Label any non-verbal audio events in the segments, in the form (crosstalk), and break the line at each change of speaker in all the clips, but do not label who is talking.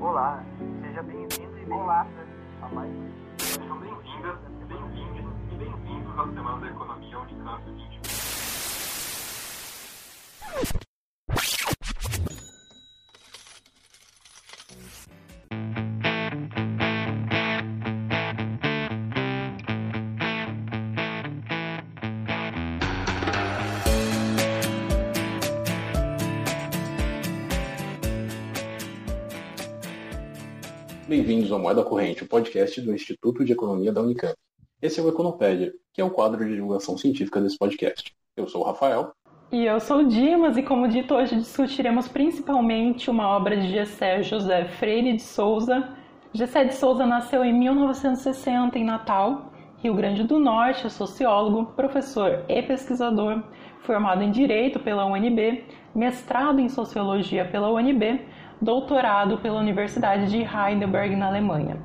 Olá, seja bem-vindo e
Olá.
a mais
Sejam bem-vindas, bem-vindos e bem-vindos à Semana da Economia Unicamp 2020.
Bem-vindos ao Moeda Corrente, o podcast do Instituto de Economia da Unicamp. Esse é o Econopédia, que é o quadro de divulgação científica desse podcast. Eu sou o Rafael.
E eu sou o Dimas, e como dito, hoje discutiremos principalmente uma obra de Gessé José Freire de Souza. Gessé de Souza nasceu em 1960 em Natal, Rio Grande do Norte, é sociólogo, professor e pesquisador, formado em Direito pela UNB, mestrado em Sociologia pela UNB, doutorado pela Universidade de Heidelberg, na Alemanha.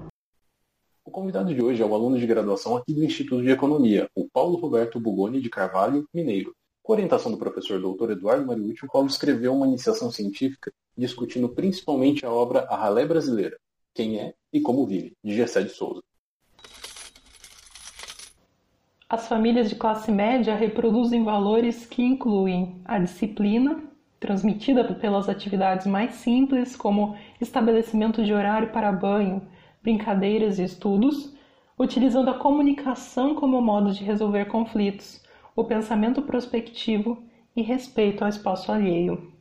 O convidado de hoje é o aluno de graduação aqui do Instituto de Economia, o Paulo Roberto Bugoni de Carvalho, mineiro. Com orientação do professor Dr. Eduardo Mariucci, o Paulo escreveu uma iniciação científica discutindo principalmente a obra A Ralé Brasileira, Quem é e Como Vive, de Gessé de Souza.
As famílias de classe média reproduzem valores que incluem a disciplina, transmitida pelas atividades mais simples, como estabelecimento de horário para banho, brincadeiras e estudos, utilizando a comunicação como modo de resolver conflitos, o pensamento prospectivo e respeito ao espaço alheio.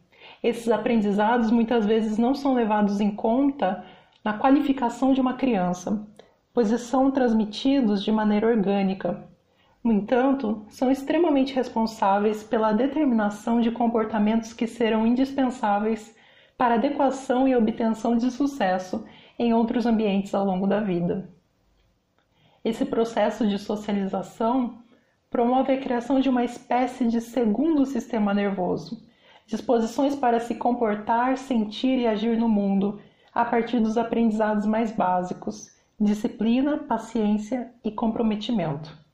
Esses aprendizados muitas vezes não são levados em conta na qualificação de uma criança, pois são transmitidos de maneira orgânica. No entanto, são extremamente responsáveis pela determinação de comportamentos que serão indispensáveis para adequação e obtenção de sucesso em outros ambientes ao longo da vida. Esse processo de socialização promove a criação de uma espécie de segundo sistema nervoso, disposições para se comportar, sentir e agir no mundo a partir dos aprendizados mais básicos, disciplina, paciência e comprometimento.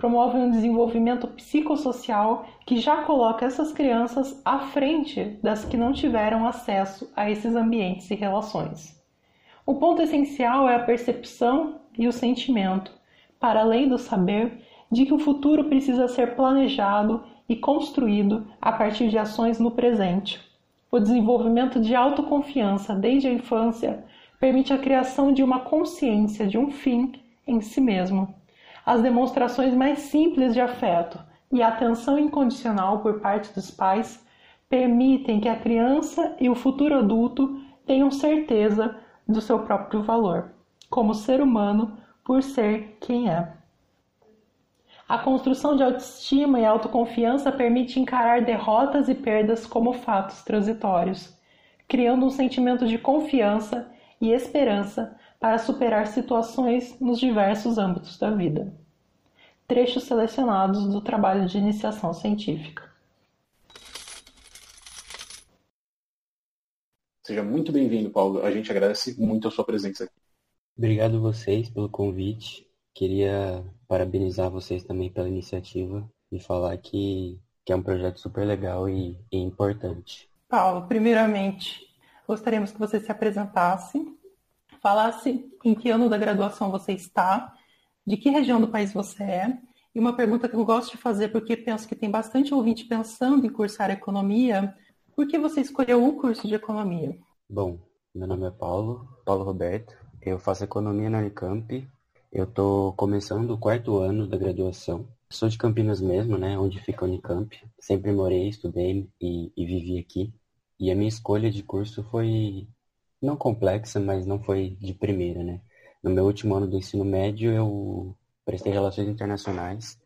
Promove um desenvolvimento psicossocial que já coloca essas crianças à frente das que não tiveram acesso a esses ambientes e relações. O ponto essencial é a percepção e o sentimento, para além do saber, de que o futuro precisa ser planejado e construído a partir de ações no presente. O desenvolvimento de autoconfiança desde a infância permite a criação de uma consciência de um fim em si mesmo. As demonstrações mais simples de afeto e atenção incondicional por parte dos pais permitem que a criança e o futuro adulto tenham certeza do seu próprio valor, como ser humano, por ser quem é. A construção de autoestima e autoconfiança permite encarar derrotas e perdas como fatos transitórios, criando um sentimento de confiança e esperança para superar situações nos diversos âmbitos da vida. Trechos selecionados do trabalho de iniciação científica.
Seja muito bem-vindo, Paulo. A gente agradece muito a sua presença aqui.
Obrigado a vocês pelo convite. Queria parabenizar vocês também pela iniciativa e falar que, que é um projeto super legal e, e importante.
Paulo, primeiramente, gostaríamos que você se apresentasse, falasse em que ano da graduação você está, de que região do país você é, e uma pergunta que eu gosto de fazer, porque penso que tem bastante ouvinte pensando em cursar economia, por que você escolheu o curso de economia?
Bom, meu nome é Paulo, Paulo Roberto, eu faço economia na Unicamp, eu estou começando o quarto ano da graduação. Sou de Campinas mesmo, né, onde fica a Unicamp. Sempre morei, estudei e, e vivi aqui. E a minha escolha de curso foi não complexa, mas não foi de primeira, né. No meu último ano do ensino médio, eu prestei Relações Internacionais,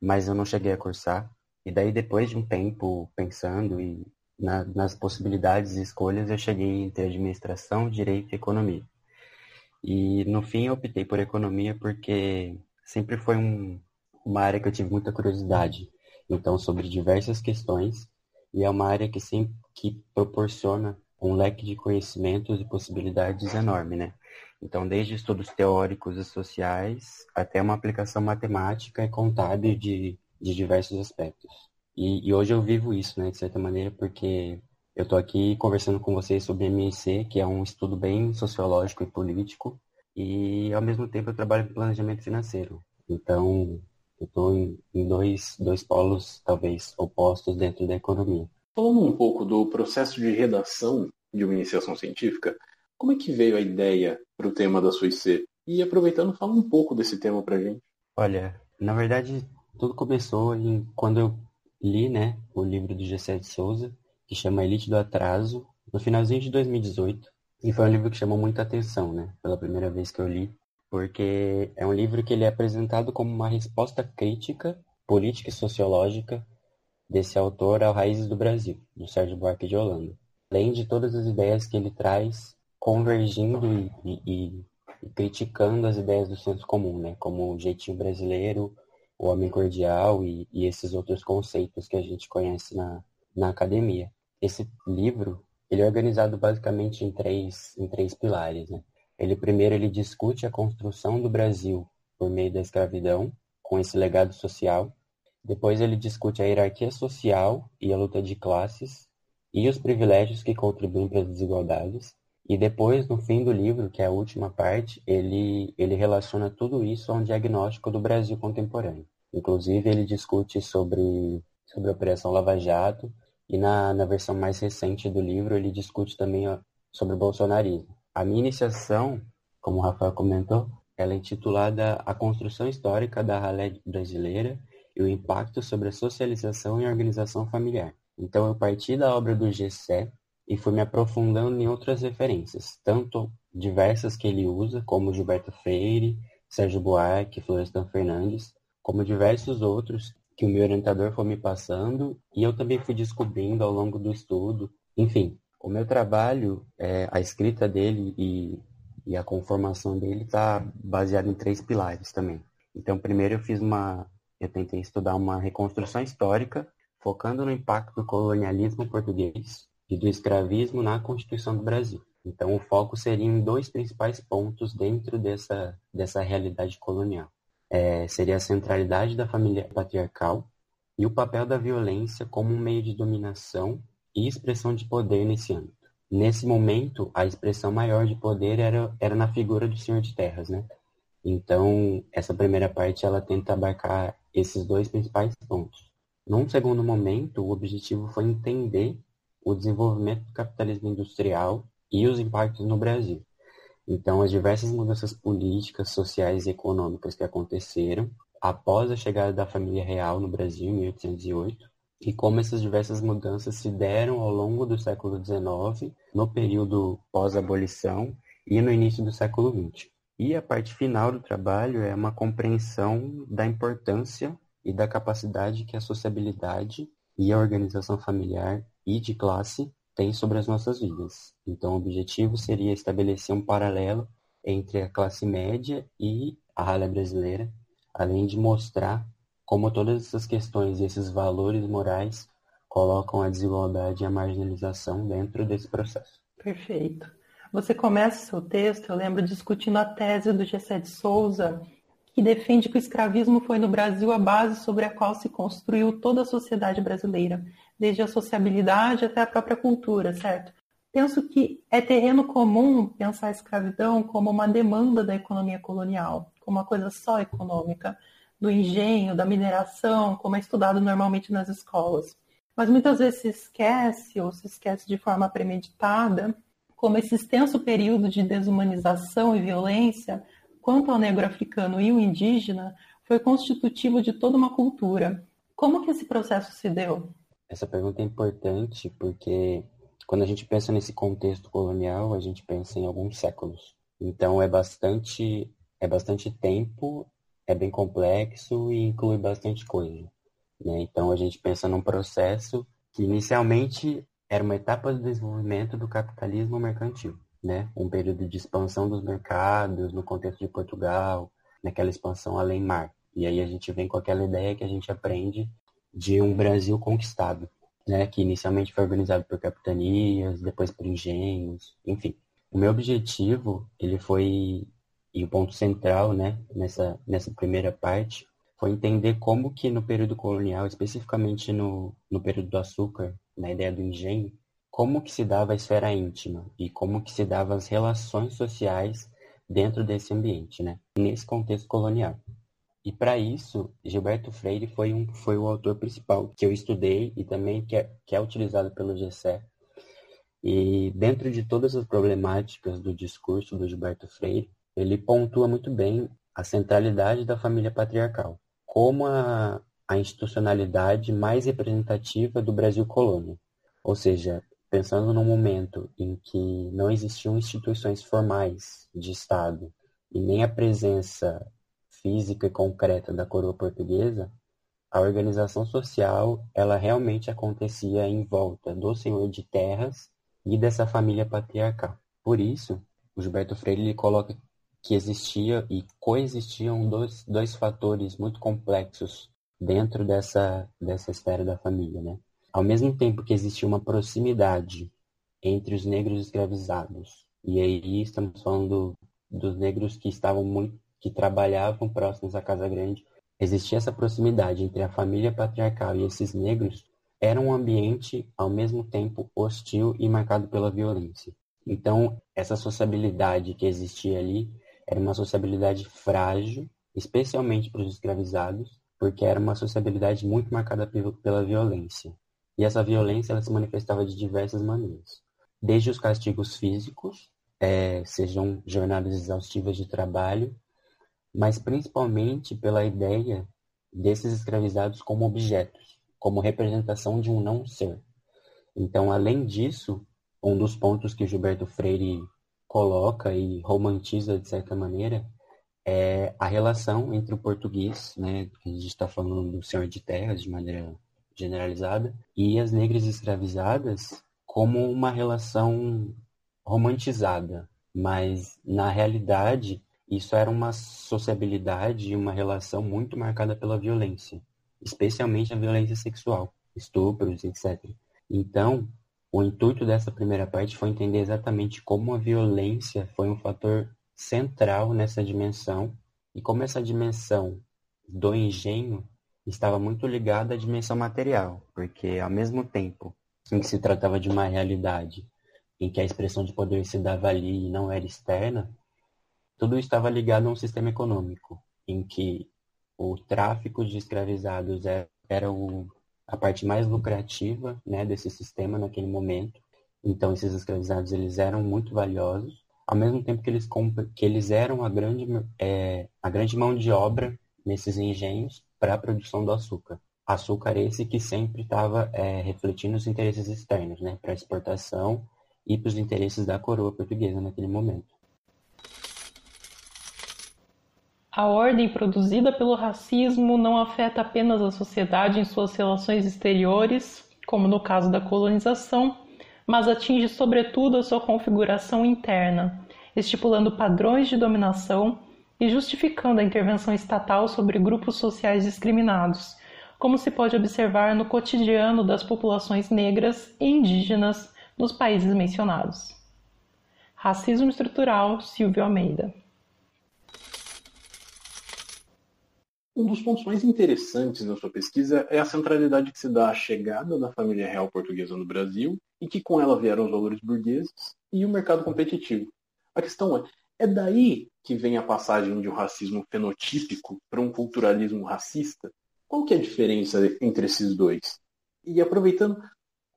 mas eu não cheguei a cursar. E daí, depois de um tempo pensando e na, nas possibilidades e escolhas, eu cheguei entre Administração, Direito e Economia. E no fim eu optei por economia porque sempre foi um, uma área que eu tive muita curiosidade. Então, sobre diversas questões, e é uma área que sempre que proporciona um leque de conhecimentos e possibilidades enorme, né? Então, desde estudos teóricos e sociais até uma aplicação matemática e contábil de, de diversos aspectos. E, e hoje eu vivo isso, né, de certa maneira, porque Eu estou aqui conversando com vocês sobre MIC, que é um estudo bem sociológico e político, e ao mesmo tempo eu trabalho com planejamento financeiro. Então, eu estou em, em dois, dois polos, talvez, opostos dentro da economia.
Falando um pouco do processo de redação de uma iniciação científica, como é que veio a ideia para o tema da sua IC? E aproveitando, fala um pouco desse tema para gente.
Olha, na verdade, tudo começou em, quando eu li né, o livro do Gessé de Souza, que chama Elite do Atraso, no finalzinho de 2018. E foi um livro que chamou muita atenção, né? Pela primeira vez que eu li. Porque é um livro que ele é apresentado como uma resposta crítica, política e sociológica desse autor ao Raízes do Brasil, do Sérgio Buarque de Holanda. Além de todas as ideias que ele traz convergindo e, e, e criticando as ideias do senso comum, né? Como o jeitinho brasileiro, o homem cordial e, e esses outros conceitos que a gente conhece na, na academia esse livro ele é organizado basicamente em três, em três pilares. Né? Ele primeiro ele discute a construção do Brasil por meio da escravidão, com esse legado social. Depois ele discute a hierarquia social e a luta de classes e os privilégios que contribuem para as desigualdades. E depois, no fim do livro, que é a última parte, ele, ele relaciona tudo isso a um diagnóstico do Brasil contemporâneo. Inclusive, ele discute sobre, sobre a Operação Lava Jato e na, na versão mais recente do livro, ele discute também ó, sobre o bolsonarismo. A minha iniciação, como o Rafael comentou, ela é intitulada A Construção Histórica da Ralé Brasileira e o Impacto sobre a Socialização e Organização Familiar. Então, eu parti da obra do Gessé e fui me aprofundando em outras referências, tanto diversas que ele usa, como Gilberto Freire, Sérgio Buarque, Florestan Fernandes, como diversos outros que o meu orientador foi me passando e eu também fui descobrindo ao longo do estudo. Enfim, o meu trabalho, é, a escrita dele e, e a conformação dele está baseado em três pilares também. Então, primeiro eu fiz uma, eu tentei estudar uma reconstrução histórica focando no impacto do colonialismo português e do escravismo na Constituição do Brasil. Então, o foco seria em dois principais pontos dentro dessa, dessa realidade colonial é, seria a centralidade da família patriarcal e o papel da violência como um meio de dominação e expressão de poder nesse âmbito. Nesse momento, a expressão maior de poder era, era na figura do senhor de terras, né? Então, essa primeira parte, ela tenta abarcar esses dois principais pontos. Num segundo momento, o objetivo foi entender o desenvolvimento do capitalismo industrial e os impactos no Brasil. Então, as diversas mudanças políticas, sociais e econômicas que aconteceram após a chegada da família real no Brasil em 1808 e como essas diversas mudanças se deram ao longo do século XIX, no período pós-abolição e no início do século XX. E a parte final do trabalho é uma compreensão da importância e da capacidade que a sociabilidade e a organização familiar e de classe tem sobre as nossas vidas. Então, o objetivo seria estabelecer um paralelo entre a classe média e a ralha brasileira, além de mostrar como todas essas questões e esses valores morais colocam a desigualdade e a marginalização dentro desse processo.
Perfeito. Você começa o seu texto, eu lembro, discutindo a tese do Gessé de Souza, que defende que o escravismo foi no Brasil a base sobre a qual se construiu toda a sociedade brasileira, desde a sociabilidade até a própria cultura, certo? Penso que é terreno comum pensar a escravidão como uma demanda da economia colonial, como uma coisa só econômica, do engenho, da mineração, como é estudado normalmente nas escolas. Mas muitas vezes se esquece, ou se esquece de forma premeditada, como esse extenso período de desumanização e violência, quanto ao negro africano e o indígena, foi constitutivo de toda uma cultura. Como que esse processo se deu?
Essa pergunta é importante porque quando a gente pensa nesse contexto colonial, a gente pensa em alguns séculos. Então é bastante é bastante tempo, é bem complexo e inclui bastante coisa. Né? Então a gente pensa num processo que inicialmente era uma etapa do desenvolvimento do capitalismo mercantil, né? Um período de expansão dos mercados no contexto de Portugal, naquela expansão além mar. E aí a gente vem com aquela ideia que a gente aprende de um Brasil conquistado, né, que inicialmente foi organizado por capitanias, depois por engenhos, enfim. O meu objetivo, ele foi, e o ponto central, né, nessa, nessa primeira parte, foi entender como que no período colonial, especificamente no, no período do açúcar, na ideia do engenho, como que se dava a esfera íntima e como que se dava as relações sociais dentro desse ambiente, né? Nesse contexto colonial. E para isso, Gilberto Freire foi, um, foi o autor principal que eu estudei e também que é, que é utilizado pelo GCE. E dentro de todas as problemáticas do discurso do Gilberto Freire, ele pontua muito bem a centralidade da família patriarcal, como a, a institucionalidade mais representativa do Brasil colônia. Ou seja, pensando num momento em que não existiam instituições formais de Estado e nem a presença física e concreta da coroa portuguesa, a organização social ela realmente acontecia em volta do senhor de terras e dessa família patriarcal. Por isso, o Gilberto Freire ele coloca que existia e coexistiam dois, dois fatores muito complexos dentro dessa, dessa esfera da família. Né? Ao mesmo tempo que existia uma proximidade entre os negros escravizados, e aí estamos falando dos negros que estavam muito que trabalhavam próximos à Casa Grande, existia essa proximidade entre a família patriarcal e esses negros, era um ambiente ao mesmo tempo hostil e marcado pela violência. Então, essa sociabilidade que existia ali era uma sociabilidade frágil, especialmente para os escravizados, porque era uma sociabilidade muito marcada pela violência. E essa violência ela se manifestava de diversas maneiras. Desde os castigos físicos, é, sejam jornadas exaustivas de trabalho, mas principalmente pela ideia desses escravizados como objetos, como representação de um não ser. Então, além disso, um dos pontos que Gilberto Freire coloca e romantiza de certa maneira é a relação entre o português, né, que a gente está falando do senhor de terras de maneira generalizada, e as negras escravizadas como uma relação romantizada, mas na realidade isso era uma sociabilidade e uma relação muito marcada pela violência, especialmente a violência sexual, estupros, etc. Então, o intuito dessa primeira parte foi entender exatamente como a violência foi um fator central nessa dimensão e como essa dimensão do engenho estava muito ligada à dimensão material, porque ao mesmo tempo em que se tratava de uma realidade em que a expressão de poder se dava ali e não era externa, tudo estava ligado a um sistema econômico, em que o tráfico de escravizados era, era o, a parte mais lucrativa né, desse sistema naquele momento. Então, esses escravizados eles eram muito valiosos, ao mesmo tempo que eles, que eles eram a grande, é, a grande mão de obra nesses engenhos para a produção do açúcar. Açúcar esse que sempre estava é, refletindo os interesses externos, né, para exportação e para os interesses da coroa portuguesa naquele momento.
A ordem produzida pelo racismo não afeta apenas a sociedade em suas relações exteriores, como no caso da colonização, mas atinge sobretudo a sua configuração interna, estipulando padrões de dominação e justificando a intervenção estatal sobre grupos sociais discriminados, como se pode observar no cotidiano das populações negras e indígenas nos países mencionados. Racismo Estrutural, Silvio Almeida.
Um dos pontos mais interessantes na sua pesquisa é a centralidade que se dá à chegada da família real portuguesa no Brasil e que com ela vieram os valores burgueses e o mercado competitivo. A questão é, é daí que vem a passagem de um racismo fenotípico para um culturalismo racista? Qual que é a diferença entre esses dois? E aproveitando,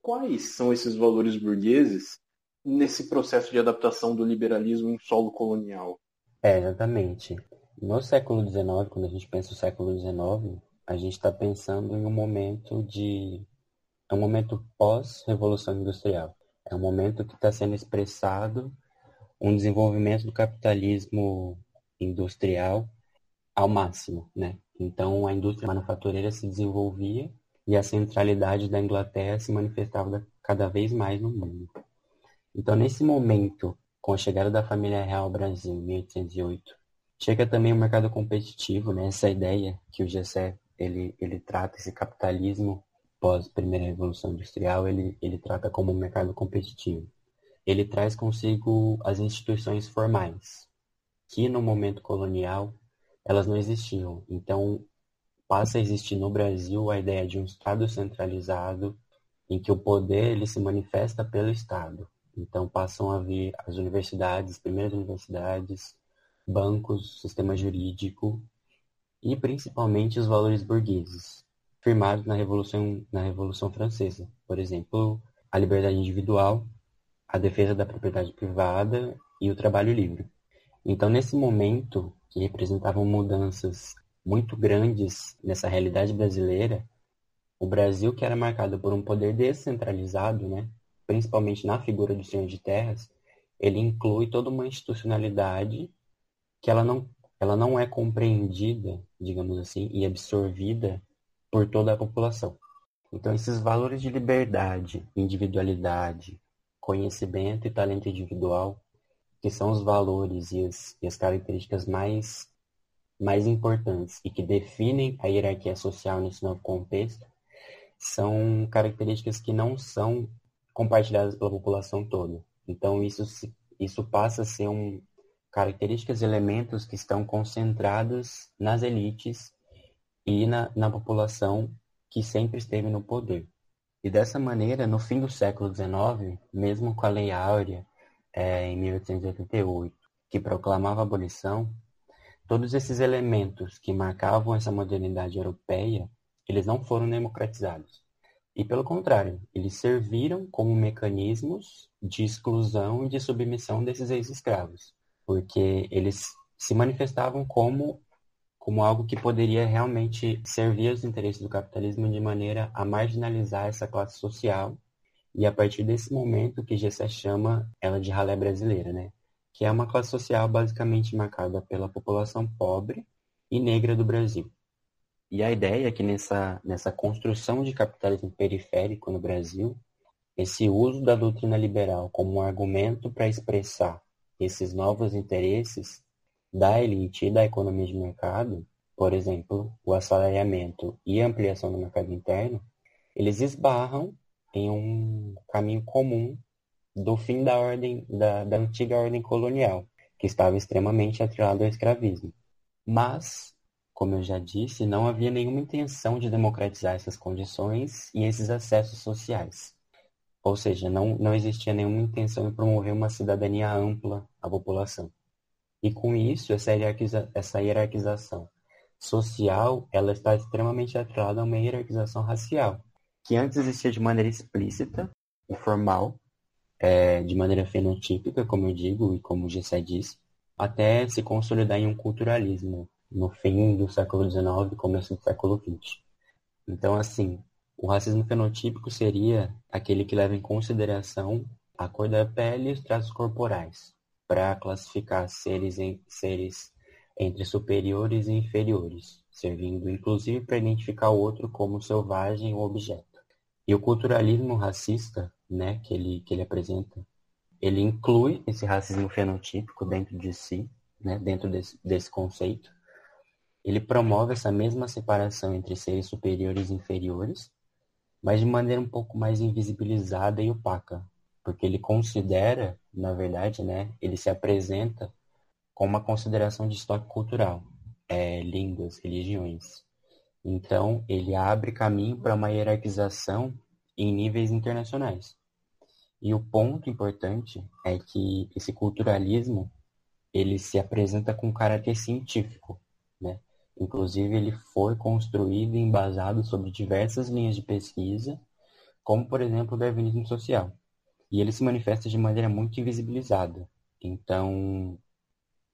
quais são esses valores burgueses nesse processo de adaptação do liberalismo em solo colonial?
É, exatamente. No século XIX, quando a gente pensa o século XIX, a gente está pensando em um momento de. É um momento pós-revolução industrial. É um momento que está sendo expressado um desenvolvimento do capitalismo industrial ao máximo, né? Então a indústria manufatureira se desenvolvia e a centralidade da Inglaterra se manifestava cada vez mais no mundo. Então nesse momento, com a chegada da família real ao Brasil em 1808, Chega também o mercado competitivo, né? Essa ideia que o Gessé ele, ele trata esse capitalismo pós primeira revolução industrial, ele, ele trata como um mercado competitivo. Ele traz consigo as instituições formais, que no momento colonial elas não existiam. Então passa a existir no Brasil a ideia de um Estado centralizado em que o poder ele se manifesta pelo Estado. Então passam a vir as universidades, primeiras universidades, bancos, sistema jurídico e principalmente os valores burgueses, firmados na Revolução, na Revolução Francesa. Por exemplo, a liberdade individual, a defesa da propriedade privada e o trabalho livre. Então, nesse momento, que representavam mudanças muito grandes nessa realidade brasileira, o Brasil, que era marcado por um poder descentralizado, né, principalmente na figura do senhor de terras, ele inclui toda uma institucionalidade que ela não, ela não é compreendida, digamos assim, e absorvida por toda a população. Então, esses valores de liberdade, individualidade, conhecimento e talento individual, que são os valores e as, e as características mais, mais importantes e que definem a hierarquia social nesse novo contexto, são características que não são compartilhadas pela população toda. Então, isso, isso passa a ser um, características e elementos que estão concentrados nas elites e na, na população que sempre esteve no poder. E dessa maneira, no fim do século XIX, mesmo com a Lei Áurea, é, em 1888, que proclamava a abolição, todos esses elementos que marcavam essa modernidade europeia, eles não foram democratizados. E pelo contrário, eles serviram como mecanismos de exclusão e de submissão desses ex-escravos, porque eles se manifestavam como como algo que poderia realmente servir aos interesses do capitalismo de maneira a marginalizar essa classe social e a partir desse momento que Gessé chama ela de ralé brasileira, né? Que é uma classe social basicamente marcada pela população pobre e negra do Brasil. E a ideia é que nessa, nessa construção de capitalismo periférico no Brasil, esse uso da doutrina liberal como um argumento para expressar esses novos interesses da elite e da economia de mercado, por exemplo, o assalariamento e a ampliação do mercado interno, eles esbarram em um caminho comum do fim da ordem da, da antiga ordem colonial, que estava extremamente atrelado ao escravismo. Mas como eu já disse, não havia nenhuma intenção de democratizar essas condições e esses acessos sociais. Ou seja, não, não existia nenhuma intenção de promover uma cidadania ampla à população. E com isso, essa, hierarquiza, essa hierarquização social, ela está extremamente atrelada a uma hierarquização racial, que antes existia de maneira explícita e formal, é, de maneira fenotípica, como eu digo e como o Gessé disse, até se consolidar em um culturalismo no fim do século XIX e começo do século XX. Então, assim, o racismo fenotípico seria aquele que leva em consideração a cor da pele e os traços corporais, para classificar seres, em, seres entre superiores e inferiores, servindo inclusive para identificar o outro como selvagem ou objeto. E o culturalismo racista, né, que ele, que ele apresenta, ele inclui esse racismo fenotípico dentro de si, né, dentro desse, desse conceito, ele promove essa mesma separação entre seres superiores e inferiores, mas de maneira um pouco mais invisibilizada e opaca, porque ele considera, na verdade, né, ele se apresenta com uma consideração de estoque cultural, é, línguas, religiões. Então, ele abre caminho para uma hierarquização em níveis internacionais. E o ponto importante é que esse culturalismo ele se apresenta com caráter científico? Inclusive, ele foi construído e embasado sobre diversas linhas de pesquisa, como, por exemplo, o darwinismo social. E ele se manifesta de maneira muito invisibilizada. Então,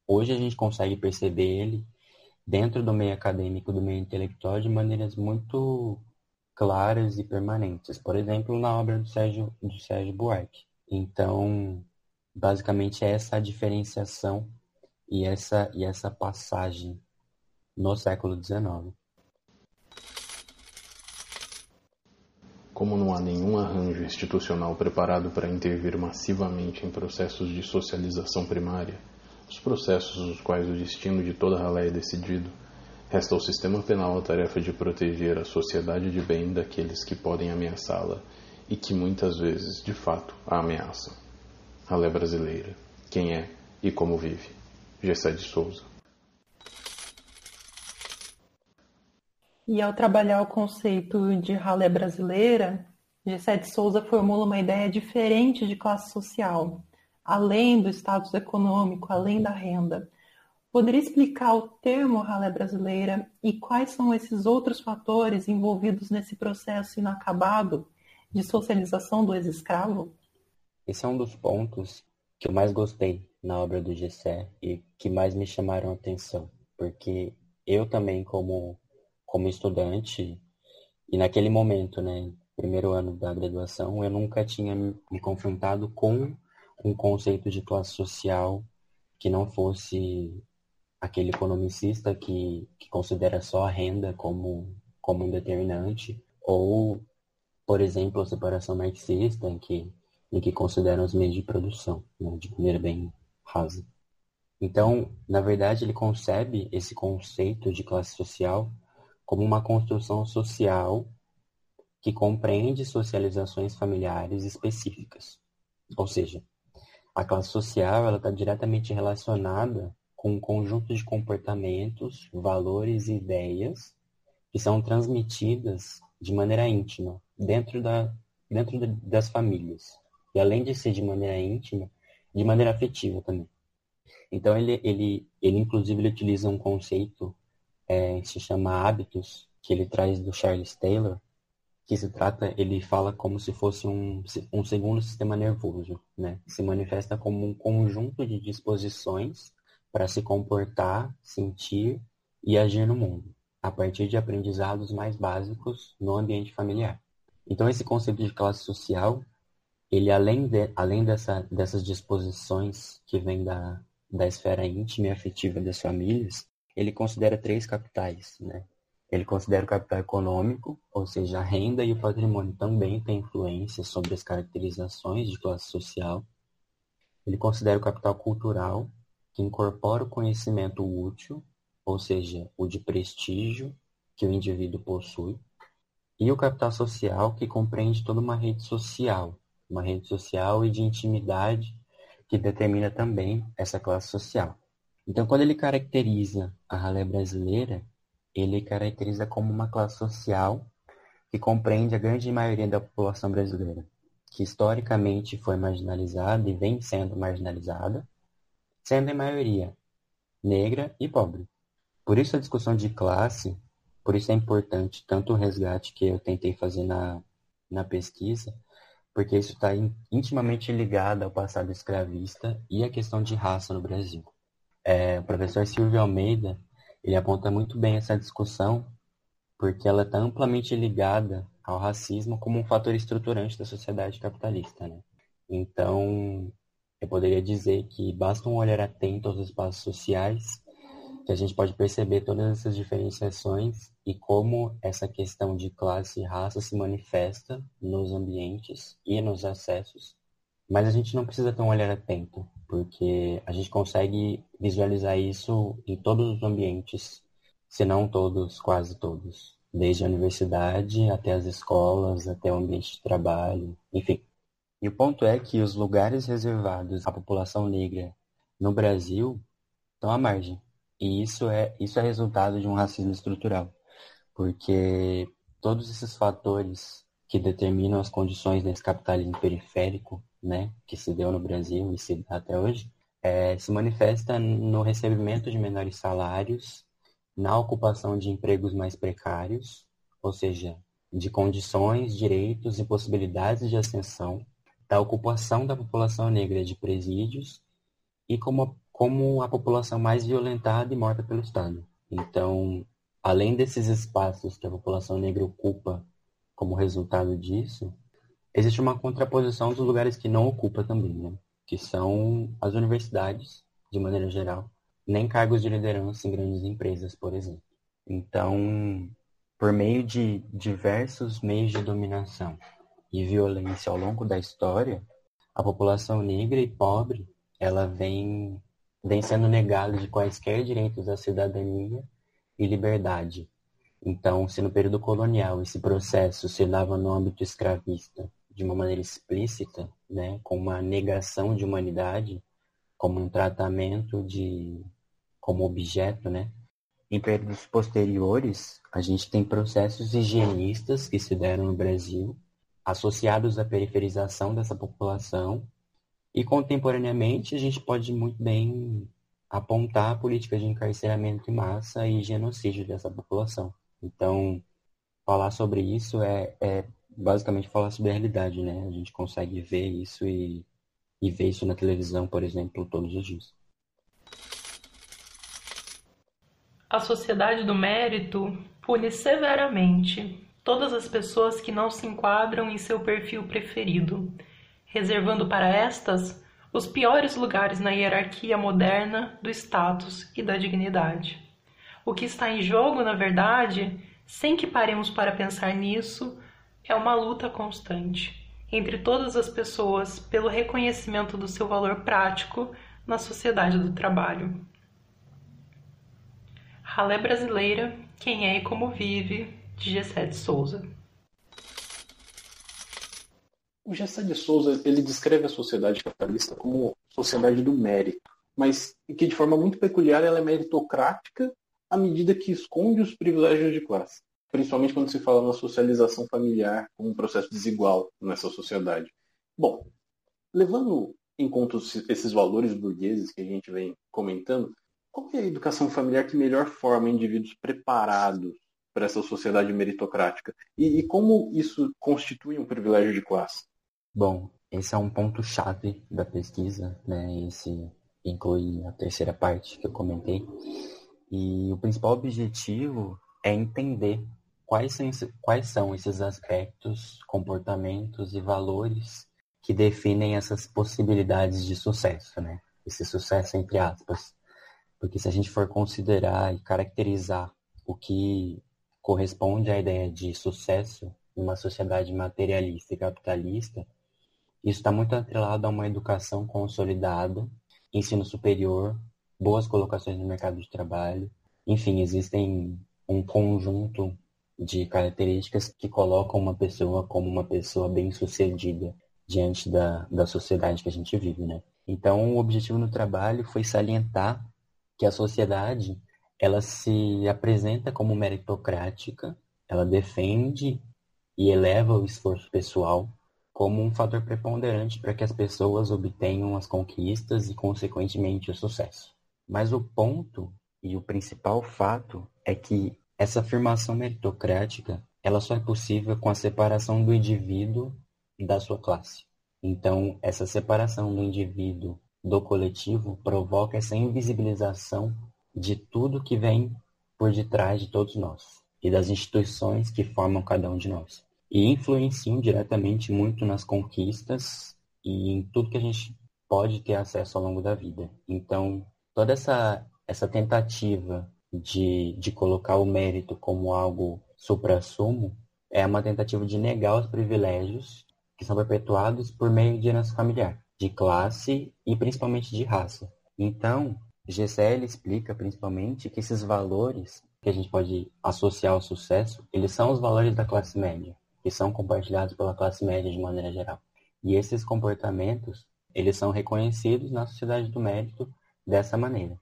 hoje a gente consegue perceber ele dentro do meio acadêmico, do meio intelectual, de maneiras muito claras e permanentes. Por exemplo, na obra do Sérgio, do Sérgio Buarque. Então, basicamente, é essa a diferenciação e essa, e essa passagem no século XIX.
Como não há nenhum arranjo institucional preparado para intervir massivamente em processos de socialização primária, os processos nos quais o destino de toda ralé é decidido, resta ao sistema penal a tarefa de proteger a sociedade de bem daqueles que podem ameaçá-la e que muitas vezes, de fato, a ameaçam. Ralé brasileira. Quem é e como vive. Gessé de Souza.
E ao trabalhar o conceito de ralé brasileira, Gessé de Souza formula uma ideia diferente de classe social, além do status econômico, além da renda. Poderia explicar o termo ralé brasileira e quais são esses outros fatores envolvidos nesse processo inacabado de socialização do ex-escravo?
Esse é um dos pontos que eu mais gostei na obra do Gessé e que mais me chamaram a atenção, porque eu também como como estudante e naquele momento, né, primeiro ano da graduação, eu nunca tinha me confrontado com um conceito de classe social que não fosse aquele economicista que, que considera só a renda como, como um determinante, ou, por exemplo, a separação marxista, em que, em que considera os meios de produção, né, de maneira bem rasa. Então, na verdade, ele concebe esse conceito de classe social como uma construção social que compreende socializações familiares específicas. Ou seja, a classe social está diretamente relacionada com um conjunto de comportamentos, valores e ideias que são transmitidas de maneira íntima dentro, da, dentro de, das famílias. E além de ser de maneira íntima, de maneira afetiva também. Então ele, ele, ele inclusive ele utiliza um conceito é, se chama hábitos, que ele traz do Charles Taylor, que se trata, ele fala como se fosse um, um segundo sistema nervoso, né? Se manifesta como um conjunto de disposições para se comportar, sentir e agir no mundo, a partir de aprendizados mais básicos no ambiente familiar. Então, esse conceito de classe social, ele além, de, além dessa, dessas disposições que vêm da, da esfera íntima e afetiva das famílias, ele considera três capitais, né? Ele considera o capital econômico, ou seja, a renda e o patrimônio também têm influência sobre as caracterizações de classe social. Ele considera o capital cultural, que incorpora o conhecimento útil, ou seja, o de prestígio que o indivíduo possui, e o capital social, que compreende toda uma rede social, uma rede social e de intimidade que determina também essa classe social. Então, quando ele caracteriza a ralé brasileira, ele caracteriza como uma classe social que compreende a grande maioria da população brasileira, que historicamente foi marginalizada e vem sendo marginalizada, sendo em maioria negra e pobre. Por isso a discussão de classe, por isso é importante tanto o resgate que eu tentei fazer na, na pesquisa, porque isso está intimamente ligado ao passado escravista e à questão de raça no Brasil. É, o professor Silvio Almeida ele aponta muito bem essa discussão, porque ela está amplamente ligada ao racismo como um fator estruturante da sociedade capitalista. Né? Então, eu poderia dizer que basta um olhar atento aos espaços sociais que a gente pode perceber todas essas diferenciações e como essa questão de classe e raça se manifesta nos ambientes e nos acessos. Mas a gente não precisa ter um olhar atento, porque a gente consegue visualizar isso em todos os ambientes, se não todos, quase todos, desde a universidade até as escolas, até o ambiente de trabalho, enfim. E o ponto é que os lugares reservados à população negra no Brasil estão à margem. E isso é, isso é resultado de um racismo estrutural, porque todos esses fatores que determinam as condições desse capitalismo periférico, né, que se deu no Brasil e se dá até hoje, é, se manifesta no recebimento de menores salários, na ocupação de empregos mais precários, ou seja, de condições, direitos e possibilidades de ascensão da ocupação da população negra de presídios e como, como a população mais violentada e morta pelo Estado. Então, além desses espaços que a população negra ocupa como resultado disso, existe uma contraposição dos lugares que não ocupa também, né? que são as universidades, de maneira geral, nem cargos de liderança em grandes empresas, por exemplo. Então, por meio de diversos meios de dominação e violência ao longo da história, a população negra e pobre ela vem, vem sendo negada de quaisquer direitos à cidadania e liberdade. Então, se no período colonial esse processo se dava no âmbito escravista de uma maneira explícita, né, com uma negação de humanidade, como um tratamento de como objeto, né? Em períodos posteriores, a gente tem processos higienistas que se deram no Brasil, associados à periferização dessa população. E, contemporaneamente, a gente pode muito bem apontar políticas de encarceramento em massa e genocídio dessa população. Então, falar sobre isso é, é basicamente falar sobre a realidade, né? A gente consegue ver isso e, e ver isso na televisão, por exemplo, todos os dias.
A sociedade do mérito pune severamente todas as pessoas que não se enquadram em seu perfil preferido, reservando para estas os piores lugares na hierarquia moderna do status e da dignidade. O que está em jogo, na verdade, sem que paremos para pensar nisso, é uma luta constante entre todas as pessoas pelo reconhecimento do seu valor prático na sociedade do trabalho. Ralé Brasileira, Quem é e Como Vive, de Gessé de Souza.
O Gessé de Souza ele descreve a sociedade capitalista como sociedade do mérito, mas que de forma muito peculiar ela é meritocrática à medida que esconde os privilégios de classe, principalmente quando se fala na socialização familiar como um processo desigual nessa sociedade. Bom, levando em conta esses valores burgueses que a gente vem comentando, qual é a educação familiar que melhor forma indivíduos preparados para essa sociedade meritocrática? E, e como isso constitui um privilégio de classe?
Bom, esse é um ponto-chave da pesquisa, né? Esse inclui a terceira parte que eu comentei. E o principal objetivo é entender quais são, esses aspectos, comportamentos e valores que definem essas possibilidades de sucesso, né? Esse sucesso entre aspas. Porque se a gente for considerar e caracterizar o que corresponde à ideia de sucesso em uma sociedade materialista e capitalista, isso está muito atrelado a uma educação consolidada, ensino superior, boas colocações no mercado de trabalho. Enfim, existem um conjunto de características que colocam uma pessoa como uma pessoa bem-sucedida diante da, da sociedade que a gente vive, né? Então, o objetivo no trabalho foi salientar que a sociedade ela se apresenta como meritocrática, ela defende e eleva o esforço pessoal como um fator preponderante para que as pessoas obtenham as conquistas e, consequentemente, o sucesso. Mas o ponto e o principal fato é que essa afirmação meritocrática ela só é possível com a separação do indivíduo da sua classe. Então, essa separação do indivíduo do coletivo provoca essa invisibilização de tudo que vem por detrás de todos nós e das instituições que formam cada um de nós e influenciam diretamente muito nas conquistas e em tudo que a gente pode ter acesso ao longo da vida. Então, toda essa, essa tentativa de, de colocar o mérito como algo supra-sumo é uma tentativa de negar os privilégios que são perpetuados por meio de herança familiar, de classe e principalmente de raça. Então, GCL explica principalmente que esses valores que a gente pode associar ao sucesso, eles são os valores da classe média que são compartilhados pela classe média de maneira geral. E esses comportamentos, eles são reconhecidos na sociedade do mérito dessa maneira.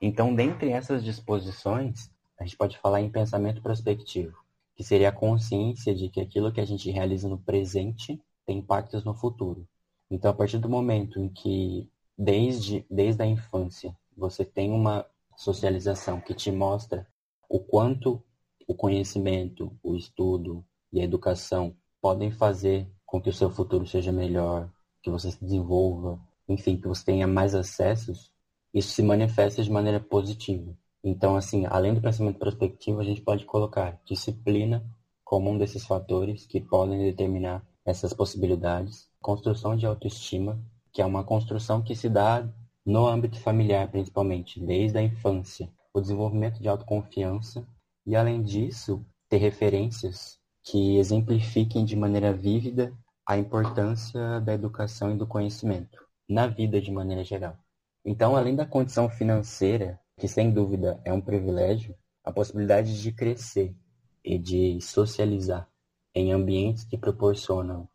Então, dentre essas disposições, a gente pode falar em pensamento prospectivo, que seria a consciência de que aquilo que a gente realiza no presente tem impactos no futuro. Então, a partir do momento em que, desde, desde a infância, você tem uma socialização que te mostra o quanto o conhecimento, o estudo, e a educação podem fazer com que o seu futuro seja melhor, que você se desenvolva, enfim, que você tenha mais acessos, isso se manifesta de maneira positiva. Então, assim, além do pensamento prospectivo, a gente pode colocar disciplina como um desses fatores que podem determinar essas possibilidades. Construção de autoestima, que é uma construção que se dá no âmbito familiar, principalmente, desde a infância. O desenvolvimento de autoconfiança e, além disso, ter referências que exemplifiquem de maneira vívida a importância da educação e do conhecimento na vida de maneira geral. Então, além da condição financeira, que sem dúvida é um privilégio, a possibilidade de crescer e de socializar em ambientes que proporcionam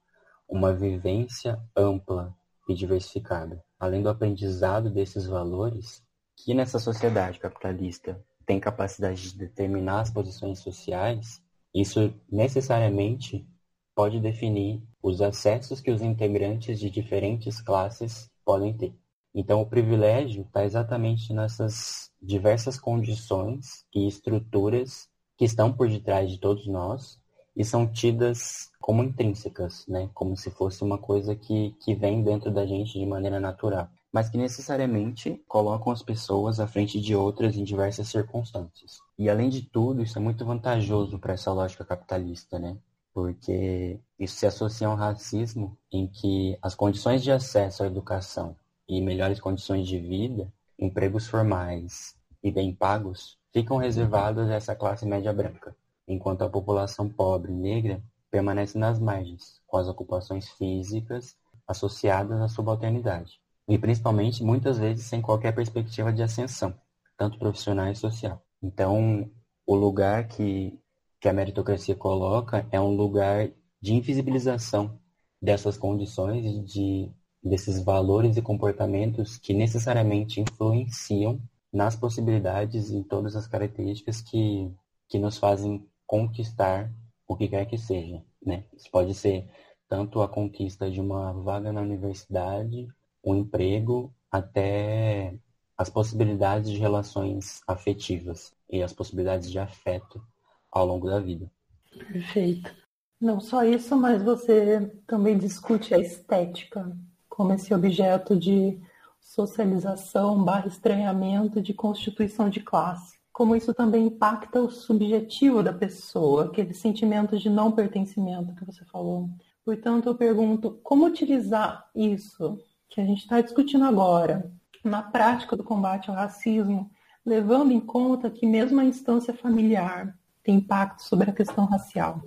uma vivência ampla e diversificada, além do aprendizado desses valores, que nessa sociedade capitalista tem capacidade de determinar as posições sociais, isso necessariamente pode definir os acessos que os integrantes de diferentes classes podem ter. Então, o privilégio está exatamente nessas diversas condições e estruturas que estão por detrás de todos nós e são tidas como intrínsecas, né? como se fosse uma coisa que, que vem dentro da gente de maneira natural, mas que necessariamente colocam as pessoas à frente de outras em diversas circunstâncias. E além de tudo, isso é muito vantajoso para essa lógica capitalista, né? porque isso se associa ao racismo em que as condições de acesso à educação e melhores condições de vida, empregos formais e bem pagos ficam reservados a essa classe média branca, enquanto a população pobre e negra permanece nas margens, com as ocupações físicas associadas à subalternidade, e principalmente muitas vezes sem qualquer perspectiva de ascensão, tanto profissional e social. Então, o lugar que, que a meritocracia coloca é um lugar de invisibilização dessas condições de desses valores e comportamentos que necessariamente influenciam nas possibilidades e todas as características que, que nos fazem conquistar o que quer que seja. Né? Isso pode ser tanto a conquista de uma vaga na universidade, um emprego, até as possibilidades de relações afetivas e as possibilidades de afeto ao longo da vida.
Perfeito. Não só isso, mas você também discute a estética como esse objeto de socialização barra estranhamento de constituição de classe. Como isso também impacta o subjetivo da pessoa, aquele sentimento de não pertencimento que você falou. Portanto, eu pergunto como utilizar isso que a gente está discutindo agora na prática do combate ao racismo, levando em conta que mesmo a instância familiar tem impacto sobre a questão racial.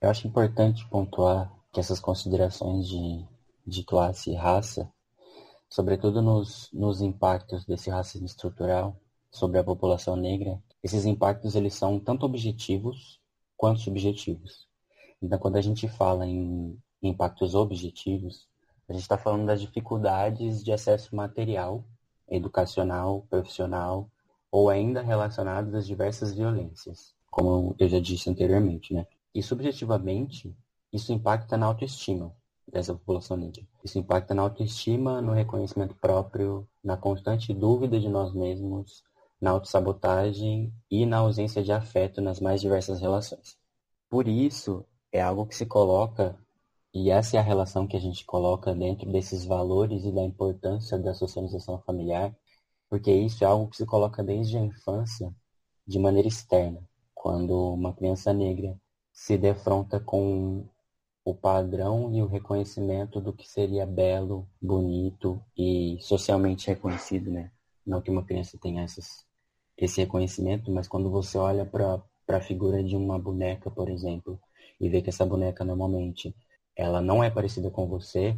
Eu acho importante pontuar que essas considerações de de classe e raça, sobretudo nos, nos impactos desse racismo estrutural sobre a população negra, esses impactos eles são tanto objetivos quanto subjetivos. Então, quando a gente fala em impactos objetivos, a gente está falando das dificuldades de acesso material, educacional, profissional, ou ainda relacionados às diversas violências, como eu já disse anteriormente, né? E subjetivamente, isso impacta na autoestima, dessa população negra. Isso impacta na autoestima, no reconhecimento próprio, na constante dúvida de nós mesmos, na autossabotagem e na ausência de afeto nas mais diversas relações. Por isso, é algo que se coloca, e essa é a relação que a gente coloca dentro desses valores e da importância da socialização familiar, porque isso é algo que se coloca desde a infância de maneira externa, quando uma criança negra se defronta com o padrão e o reconhecimento do que seria belo, bonito e socialmente reconhecido, né? Não que uma criança tenha essas, esse reconhecimento, mas quando você olha para a figura de uma boneca, por exemplo, e vê que essa boneca normalmente ela não é parecida com você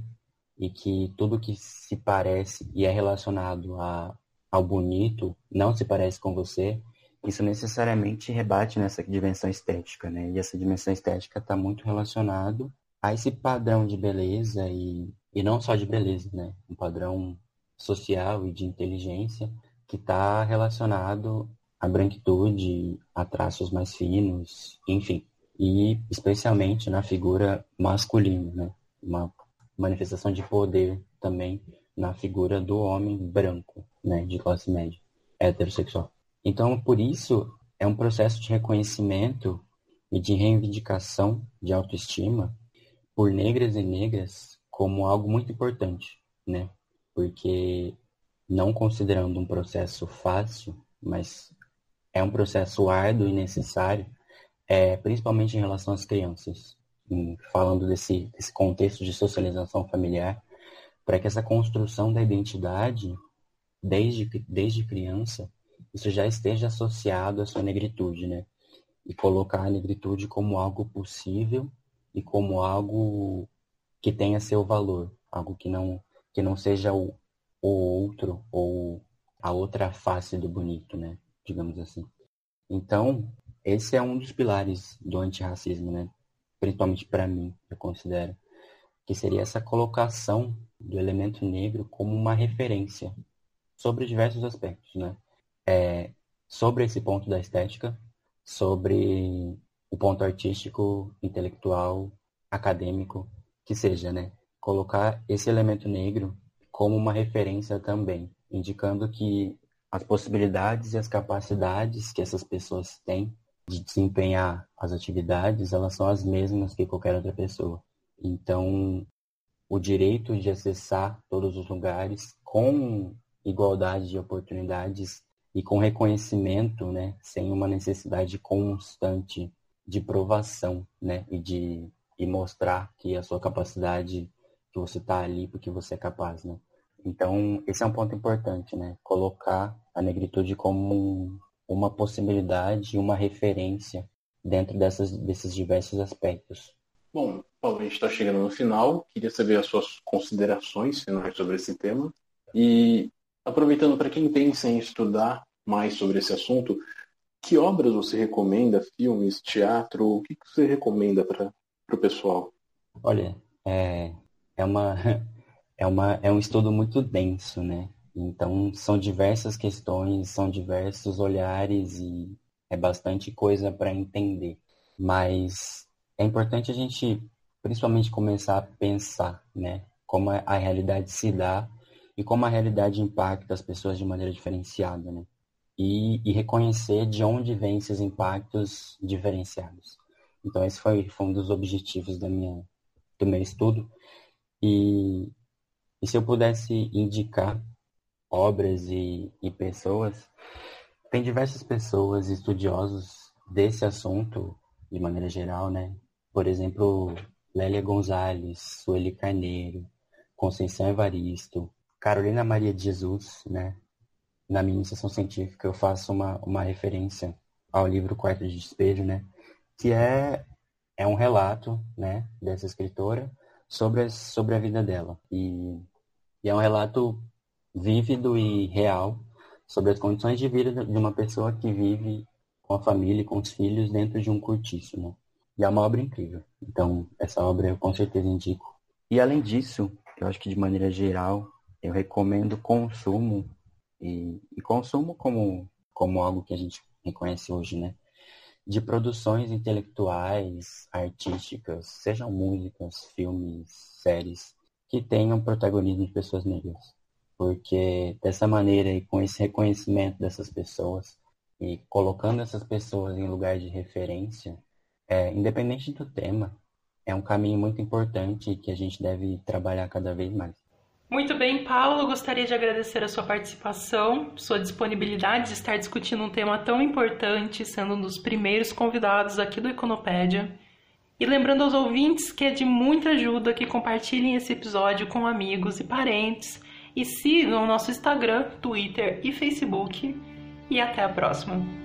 e que tudo que se parece e é relacionado a, ao bonito não se parece com você, isso necessariamente rebate nessa dimensão estética, né? E essa dimensão estética está muito relacionado a esse padrão de beleza e, e não só de beleza, né? Um padrão social e de inteligência que está relacionado à branquitude, a traços mais finos, enfim. E especialmente na figura masculina, né? Uma manifestação de poder também na figura do homem branco, né? De classe média, heterossexual. Então, por isso, é um processo de reconhecimento e de reivindicação de autoestima por negras e negras como algo muito importante, né? Porque não considerando um processo fácil, mas é um processo árduo e necessário, é, principalmente em relação às crianças, falando desse, desse contexto de socialização familiar, para que essa construção da identidade, desde, desde criança, isso já esteja associado à sua negritude, né? E colocar a negritude como algo possível e como algo que tenha seu valor, algo que não que não seja o, o outro ou a outra face do bonito, né? Digamos assim. Então, esse é um dos pilares do antirracismo, né? Principalmente para mim, eu considero que seria essa colocação do elemento negro como uma referência sobre diversos aspectos, né? é, sobre esse ponto da estética, sobre o ponto artístico, intelectual, acadêmico que seja, né? Colocar esse elemento negro como uma referência também, indicando que as possibilidades e as capacidades que essas pessoas têm de desempenhar as atividades, elas são as mesmas que qualquer outra pessoa. Então, o direito de acessar todos os lugares com igualdade de oportunidades e com reconhecimento, né, sem uma necessidade constante de provação, né, e de e mostrar que a sua capacidade, que você está ali porque você é capaz, né. Então, esse é um ponto importante, né, colocar a negritude como um, uma possibilidade, uma referência dentro dessas, desses diversos aspectos.
Bom, Paulo, a gente está chegando no final. Queria saber as suas considerações finais sobre esse tema. E aproveitando para quem pensa em estudar mais sobre esse assunto, que obras você recomenda? Filmes, teatro? O que você recomenda para o pessoal?
Olha, é, é, uma, (laughs) é, uma, é um estudo muito denso, né? Então, são diversas questões, são diversos olhares e é bastante coisa para entender. Mas é importante a gente, principalmente, começar a pensar, né? Como a realidade se dá e como a realidade impacta as pessoas de maneira diferenciada, né? E, e reconhecer de onde vêm esses impactos diferenciados. Então, esse foi, foi um dos objetivos da minha, do meu estudo. E, e se eu pudesse indicar obras e, e pessoas, tem diversas pessoas estudiosos desse assunto, de maneira geral, né? Por exemplo, Lélia Gonzalez, Sueli Carneiro, Conceição Evaristo, Carolina Maria de Jesus, né? Na minha iniciação científica eu faço uma, uma referência ao livro Quarto de Despejo, né? Que é, é um relato, né? Dessa escritora sobre a, sobre a vida dela. E, e é um relato vívido e real sobre as condições de vida de uma pessoa que vive com a família e com os filhos dentro de um né? E é uma obra incrível. Então, essa obra eu com certeza indico. E além disso, eu acho que de maneira geral, eu recomendo consumo e, e consumo como, como algo que a gente reconhece hoje, né? De produções intelectuais, artísticas, sejam músicas, filmes, séries, que tenham protagonismo de pessoas negras porque dessa maneira e com esse reconhecimento dessas pessoas e colocando essas pessoas em lugar de referência, é, independente do tema, é um caminho muito importante que a gente deve trabalhar cada vez mais.
Muito bem, Paulo, gostaria de agradecer a sua participação, sua disponibilidade de estar discutindo um tema tão importante, sendo um dos primeiros convidados aqui do Econopédia. E lembrando aos ouvintes que é de muita ajuda que compartilhem esse episódio com amigos e parentes e sigam o nosso Instagram, Twitter e Facebook. E até a próxima!